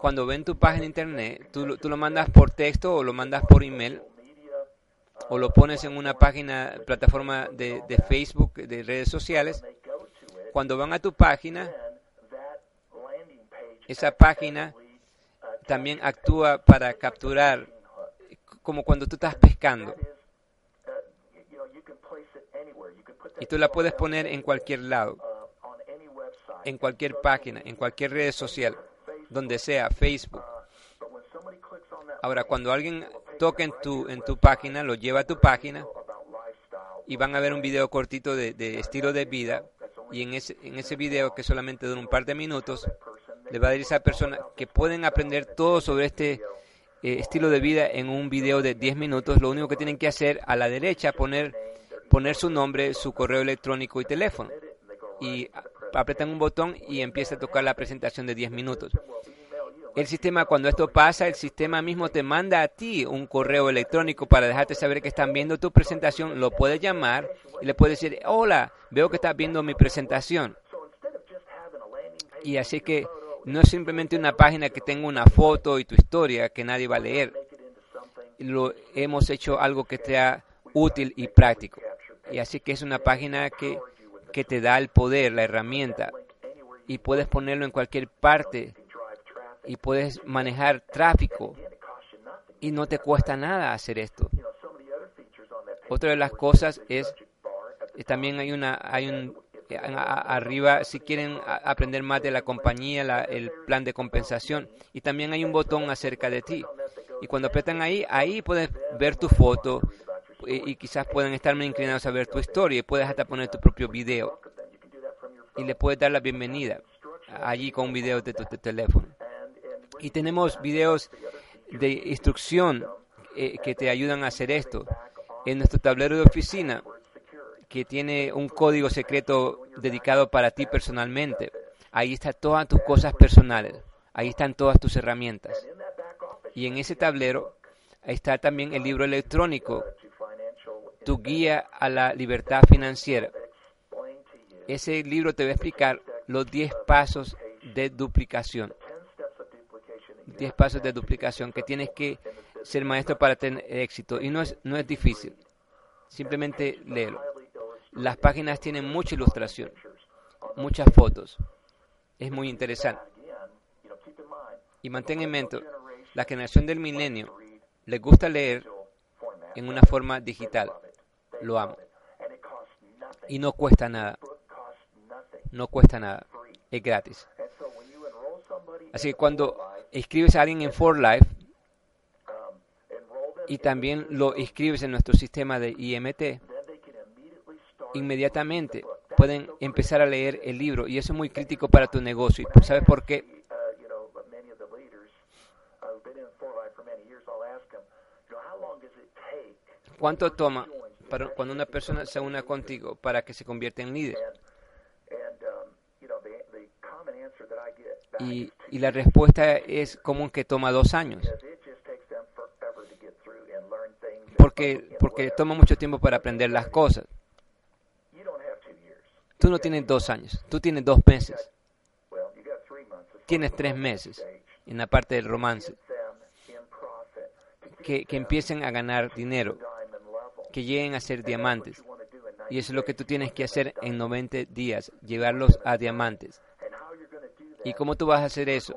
Speaker 1: Cuando ven tu página de internet, tú, tú lo mandas por texto o lo mandas por email o lo pones en una página, plataforma de, de Facebook, de redes sociales. Cuando van a tu página, esa página también actúa para capturar, como cuando tú estás pescando. Y tú la puedes poner en cualquier lado, en cualquier página, en cualquier red social, donde sea, Facebook. Ahora, cuando alguien toca en tu, en tu página, lo lleva a tu página y van a ver un video cortito de, de estilo de vida y en ese, en ese video que solamente dura un par de minutos, le va a decir a esa persona que pueden aprender todo sobre este eh, estilo de vida en un video de 10 minutos. Lo único que tienen que hacer a la derecha, poner poner su nombre, su correo electrónico y teléfono. Y apretan un botón y empieza a tocar la presentación de 10 minutos. El sistema, cuando esto pasa, el sistema mismo te manda a ti un correo electrónico para dejarte saber que están viendo tu presentación. Lo puedes llamar y le puedes decir, hola, veo que estás viendo mi presentación. Y así que no es simplemente una página que tenga una foto y tu historia que nadie va a leer. Lo hemos hecho algo que sea útil y práctico. Y así que es una página que, que te da el poder, la herramienta, y puedes ponerlo en cualquier parte y puedes manejar tráfico y no te cuesta nada hacer esto. Otra de las cosas es también hay una hay un arriba si quieren aprender más de la compañía, la, el plan de compensación y también hay un botón acerca de ti. Y cuando apretan ahí, ahí puedes ver tu foto, y, quizás puedan estar muy inclinados a ver tu historia puedes hasta poner tu propio video y le puedes dar la bienvenida allí con un video de tu, teléfono. Y tenemos videos de instrucción eh, que te ayudan a hacer esto. En nuestro tablero de oficina, que tiene un código secreto dedicado para ti personalmente, ahí están todas tus cosas personales, ahí están todas tus herramientas. Y en ese tablero está también el libro electrónico tu guía a la libertad financiera. Ese libro te va a explicar los 10 pasos de duplicación. 10 pasos de duplicación que tienes que ser maestro para tener éxito. Y no es, no es difícil. Simplemente léelo. Las páginas tienen mucha ilustración, muchas fotos. Es muy interesante. Y mantén en mente, la generación del milenio les gusta leer en una forma digital. Lo amo. Y no cuesta nada. No cuesta nada. Es gratis. Así que cuando escribes a alguien en For Life y también lo escribes en nuestro sistema de IMT, inmediatamente pueden empezar a leer el libro y eso es muy crítico para tu negocio. ¿Sabes por qué? ¿Cuánto toma para cuando una persona se une contigo para que se convierta en líder? Y, y la respuesta es común que toma dos años. Porque, porque toma mucho tiempo para aprender las cosas. Tú no tienes dos años, tú tienes dos meses. Tienes tres meses en la parte del romance. Que, que empiecen a ganar dinero, que lleguen a ser diamantes. Y eso es lo que tú tienes que hacer en 90 días, llevarlos a diamantes. ¿Y cómo tú vas a hacer eso?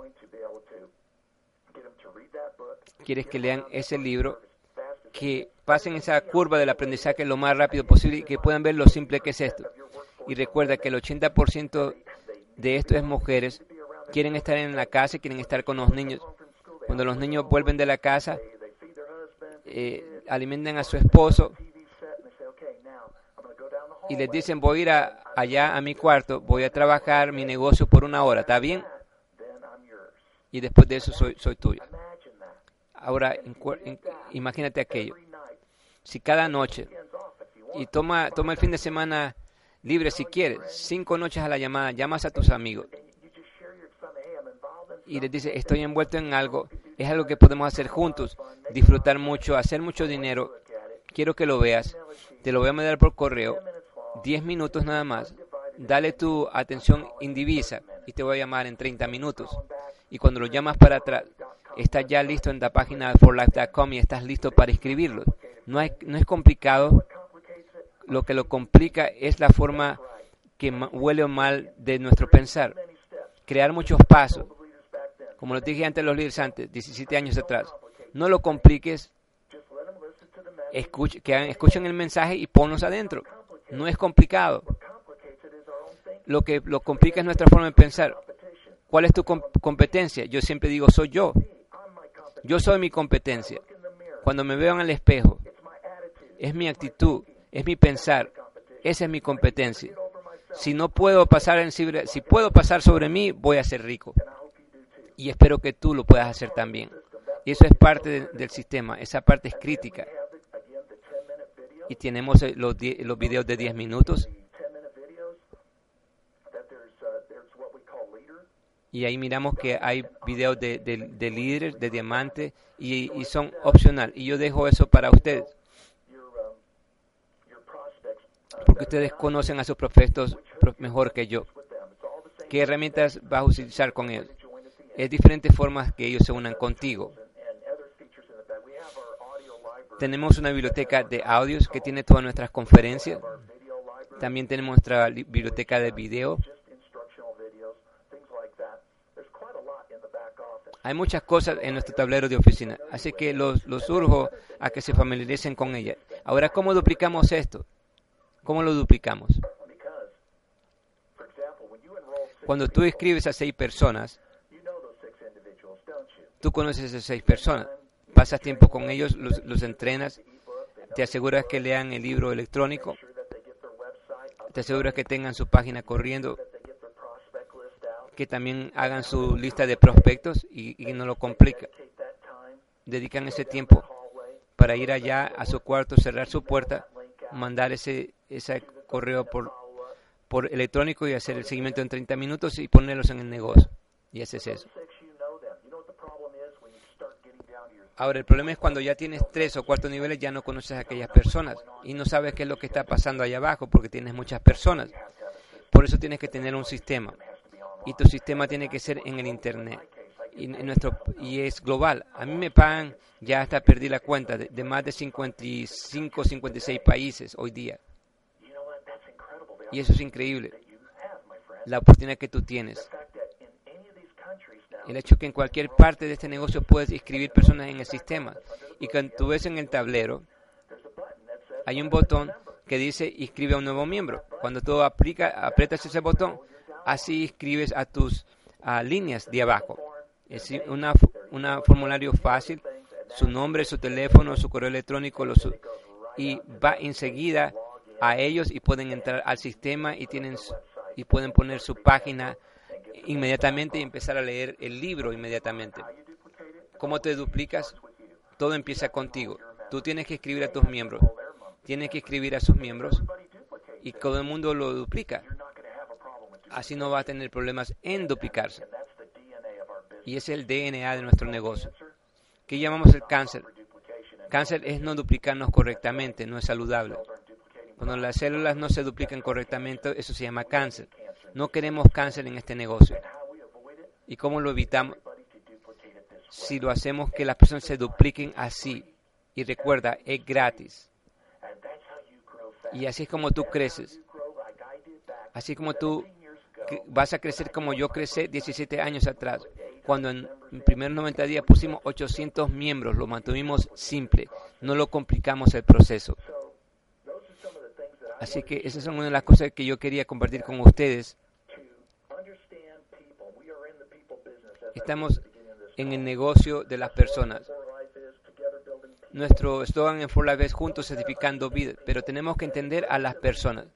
Speaker 1: Quieres que lean ese libro, que pasen esa curva del aprendizaje lo más rápido posible y que puedan ver lo simple que es esto. Y recuerda que el 80% de esto es mujeres, quieren estar en la casa, quieren estar con los niños. Cuando los niños vuelven de la casa, eh, alimentan a su esposo y les dicen voy a ir allá a mi cuarto, voy a trabajar mi negocio por una hora, ¿está bien? Y después de eso soy, soy tuyo. Ahora, imagínate aquello. Si cada noche, y toma, toma el fin de semana libre si quieres, cinco noches a la llamada, llamas a tus amigos y les dices, estoy envuelto en algo, es algo que podemos hacer juntos, disfrutar mucho, hacer mucho dinero, quiero que lo veas, te lo voy a mandar por correo, diez minutos nada más, dale tu atención indivisa y te voy a llamar en 30 minutos. Y cuando lo llamas para atrás, estás ya listo en la página forlife.com y estás listo para escribirlo. No es, no es complicado, lo que lo complica es la forma que huele mal de nuestro pensar. Crear muchos pasos. Como lo dije antes los líderes antes, 17 años atrás. No lo compliques. Que escuchen el mensaje y ponlos adentro. No es complicado. Lo que lo complica es nuestra forma de pensar. ¿Cuál es tu competencia? Yo siempre digo, soy yo. Yo soy mi competencia. Cuando me veo en el espejo, es mi actitud, es mi pensar. Esa es mi competencia. Si no puedo pasar en si puedo pasar sobre mí, voy a ser rico. Y espero que tú lo puedas hacer también. Y eso es parte del sistema, esa parte es crítica. Y tenemos eh, los, los videos de 10 minutos. Y ahí miramos que hay videos de, de, líderes, de diamantes, y, y son opcional. Y yo dejo eso para ustedes porque ustedes conocen a sus prospectos mejor que yo. ¿Qué herramientas vas a utilizar con ellos? Es diferentes formas que ellos se unan contigo. Tenemos una biblioteca de audios que tiene todas nuestras conferencias. También tenemos nuestra biblioteca de video. Hay muchas cosas en nuestro tablero de oficina, así que los, los urjo a que se familiaricen con ella. Ahora, ¿cómo duplicamos esto? ¿Cómo lo duplicamos? Cuando tú escribes a seis personas, tú conoces a esas seis personas, pasas tiempo con ellos, los, entrenas, te aseguras que lean el libro electrónico, te aseguras que tengan su página corriendo, que también hagan su lista de prospectos y, y no lo complica. Dedican ese tiempo para ir allá a su cuarto, cerrar su puerta, mandar ese ese correo por, por electrónico y hacer el seguimiento en 30 minutos y ponerlos en el negocio. Y ese es eso. Ahora, el problema es cuando ya tienes tres o cuatro niveles, ya no conoces a aquellas personas y no sabes qué es lo que está pasando allá abajo porque tienes muchas personas. Por eso tienes que tener un sistema. Y tu sistema tiene que ser en el Internet. y, nuestro, y es global. A mí me pagan, ya hasta perdí la cuenta, de, de más de 55, 56 países hoy día. Y eso es increíble, la oportunidad que tú tienes. El hecho que en cualquier parte de este negocio puedes inscribir personas en el sistema. Y cuando tú ves en el tablero, hay un botón que dice inscribe a un nuevo miembro. Cuando tú aplica, aprietas ese botón, así inscribes a tus líneas de abajo. Es un formulario fácil, su nombre, su teléfono, su correo electrónico, y va enseguida a ellos y pueden entrar al sistema y tienen y pueden poner su página inmediatamente y empezar a leer el libro inmediatamente. ¿Cómo te duplicas? Todo empieza contigo. Tú tienes que escribir a tus miembros. Tienes que escribir a sus miembros y todo el mundo lo duplica. Así no va a tener problemas en duplicarse. Y es el DNA de nuestro negocio. ¿Qué llamamos el cáncer? Cáncer es no duplicarnos correctamente, no es saludable. Cuando las células no se duplican correctamente, eso se llama cáncer. No queremos cáncer en este negocio. ¿Y cómo lo evitamos? Si lo hacemos que las personas se dupliquen así. Y recuerda, es gratis. Y así es como tú creces. Así como tú vas a crecer como yo crecí 17 años atrás. Cuando en el primer 90 días pusimos 800 miembros, lo mantuvimos simple, no lo complicamos el proceso. Así que esas son una de las cosas que yo quería compartir con ustedes. Estamos en el negocio de las personas. Nuestro eslogan en For Life es juntos certificando vida, pero tenemos que entender a las personas.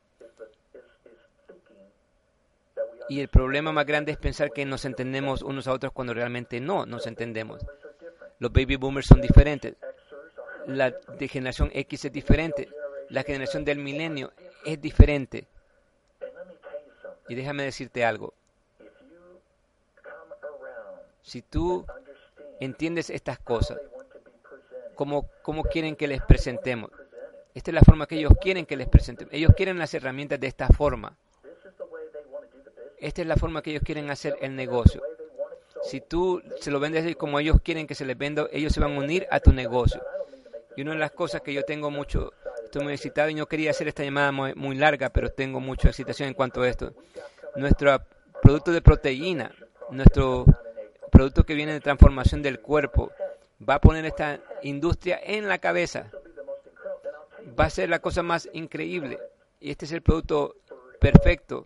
Speaker 1: Y el problema más grande es pensar que nos entendemos unos a otros cuando realmente no nos entendemos. Los baby boomers son diferentes. La generación X es diferente. La generación del milenio es diferente. Y déjame decirte algo. Si tú entiendes estas cosas, ¿cómo, cómo quieren que les presentemos? Esta es la forma que ellos quieren que les presentemos. Ellos quieren las herramientas de esta forma. Esta es la forma que ellos quieren hacer el negocio. Si tú se lo vendes como ellos quieren que se les venda, ellos se van a unir a tu negocio. Y una de las cosas que yo tengo mucho, estoy muy excitado y no quería hacer esta llamada muy, larga, pero tengo mucha excitación en cuanto a esto. Nuestro producto de proteína, nuestro producto que viene de transformación del cuerpo, va a poner esta industria en la cabeza. Va a ser la cosa más increíble. Y este es el producto perfecto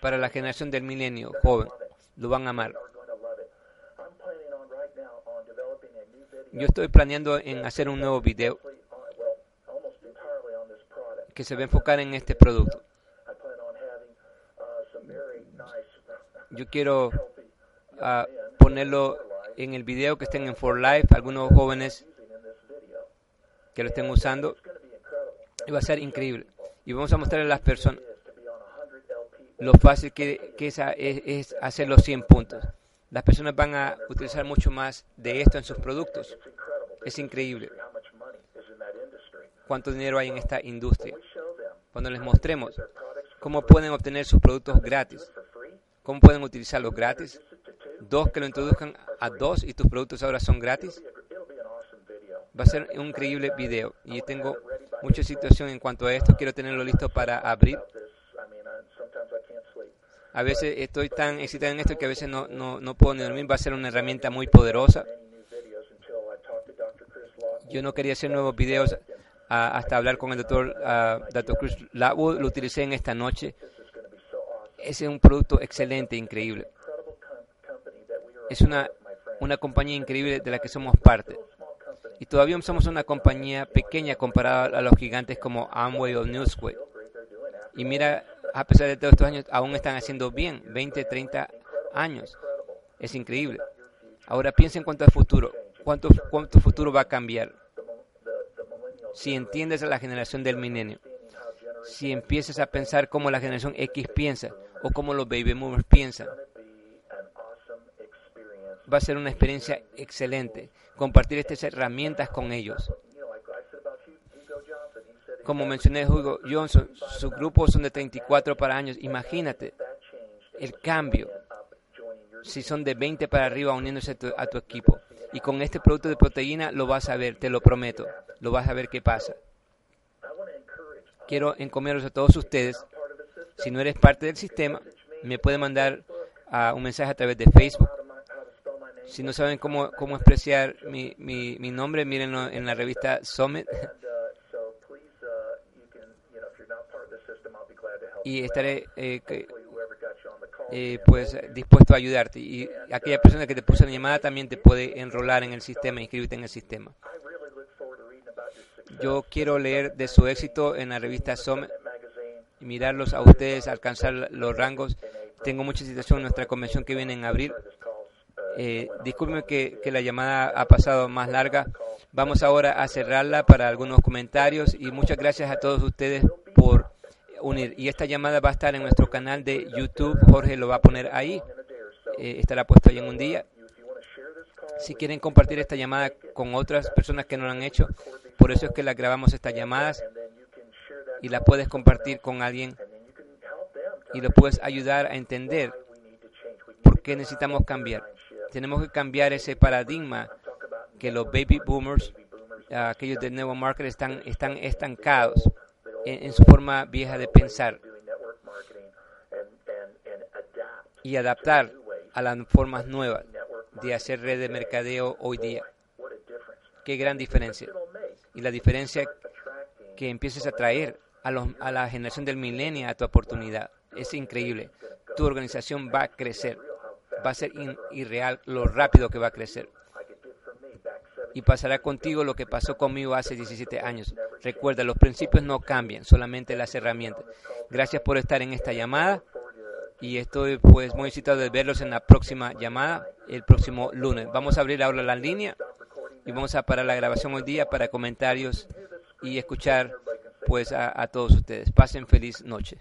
Speaker 1: para la generación del milenio joven. Lo van a amar. Yo estoy planeando en hacer un nuevo video que se va a enfocar en este producto. Yo quiero uh, ponerlo en el video que estén en For Life, algunos jóvenes que lo estén usando. Y va a ser increíble. Y vamos a mostrarle a las personas lo fácil que, que es, es, hacer los 100 puntos. Las personas van a utilizar mucho más de esto en sus productos. Es increíble cuánto dinero hay en esta industria. Cuando les mostremos cómo pueden obtener sus productos gratis, cómo pueden utilizarlos gratis, dos que lo introduzcan a dos y tus productos ahora son gratis, va a ser un increíble video. Y tengo mucha situación en cuanto a esto. Quiero tenerlo listo para abrir a veces estoy tan excitado en esto que a veces no, no, no puedo ni dormir. Va a ser una herramienta muy poderosa. Yo no quería hacer nuevos videos hasta hablar con el doctor, doctor Chris Lockwood. Lo utilicé en esta noche. Ese es un producto excelente, increíble. Es una, una compañía increíble de la que somos parte. Y todavía somos una compañía pequeña comparada a los gigantes como Amway o Newsway. Y mira a pesar de todos estos años, aún están haciendo bien, 20, 30 años. Es increíble. Ahora piensa en cuanto al futuro. ¿Cuánto, ¿Cuánto futuro va a cambiar? Si entiendes a la generación del milenio, si empiezas a pensar como la generación X piensa o como los baby boomers piensan, va a ser una experiencia excelente. Compartir estas herramientas con ellos como mencioné Hugo Johnson, su grupo son de 34 para años. Imagínate, el cambio si son de 20 para arriba uniéndose a tu, a tu equipo. Y con este producto de proteína lo vas a ver, te lo prometo. Lo vas a ver qué pasa. Quiero encomendaros a todos ustedes. Si no eres parte del sistema, me puede mandar uh, un mensaje a través de Facebook. Si no saben cómo, cómo expresar mi, mi, nombre, mírenlo en la revista Summit. y estaré eh, eh, pues dispuesto a ayudarte. Y aquella persona que te puso la llamada también te puede enrolar en el sistema, inscribirte en el sistema. Yo quiero leer de su éxito en la revista Summit mirarlos a ustedes alcanzar los rangos. Tengo mucha situación en nuestra convención que viene en abril. Eh, disculpen que, la llamada ha pasado más larga. Vamos ahora a cerrarla para algunos comentarios y muchas gracias a todos ustedes por unir. Y esta llamada va a estar en nuestro canal de YouTube. Jorge lo va a poner ahí. Eh, estará puesto ahí en un día. Si quieren compartir esta llamada con otras personas que no lo han hecho, por eso es que la grabamos estas llamadas y la puedes compartir con alguien y lo puedes ayudar a entender por qué necesitamos cambiar. Tenemos que cambiar ese paradigma que los baby boomers, aquellos del nuevo market, están, están estancados en, su forma vieja de pensar y adaptar a las formas nuevas de hacer red de mercadeo hoy día. Qué gran diferencia. Y la diferencia que empieces a traer a, la generación del milenio a tu oportunidad. Es increíble. Tu organización va a crecer. Va a ser irreal lo rápido que va a crecer. Y pasará contigo lo que pasó conmigo hace 17 años. Recuerda, los principios no cambian, solamente las herramientas. Gracias por estar en esta llamada y estoy pues muy excitado de verlos en la próxima llamada el próximo lunes. Vamos a abrir ahora la línea y vamos a parar la grabación hoy día para comentarios y escuchar pues a, a todos ustedes. Pasen feliz noche.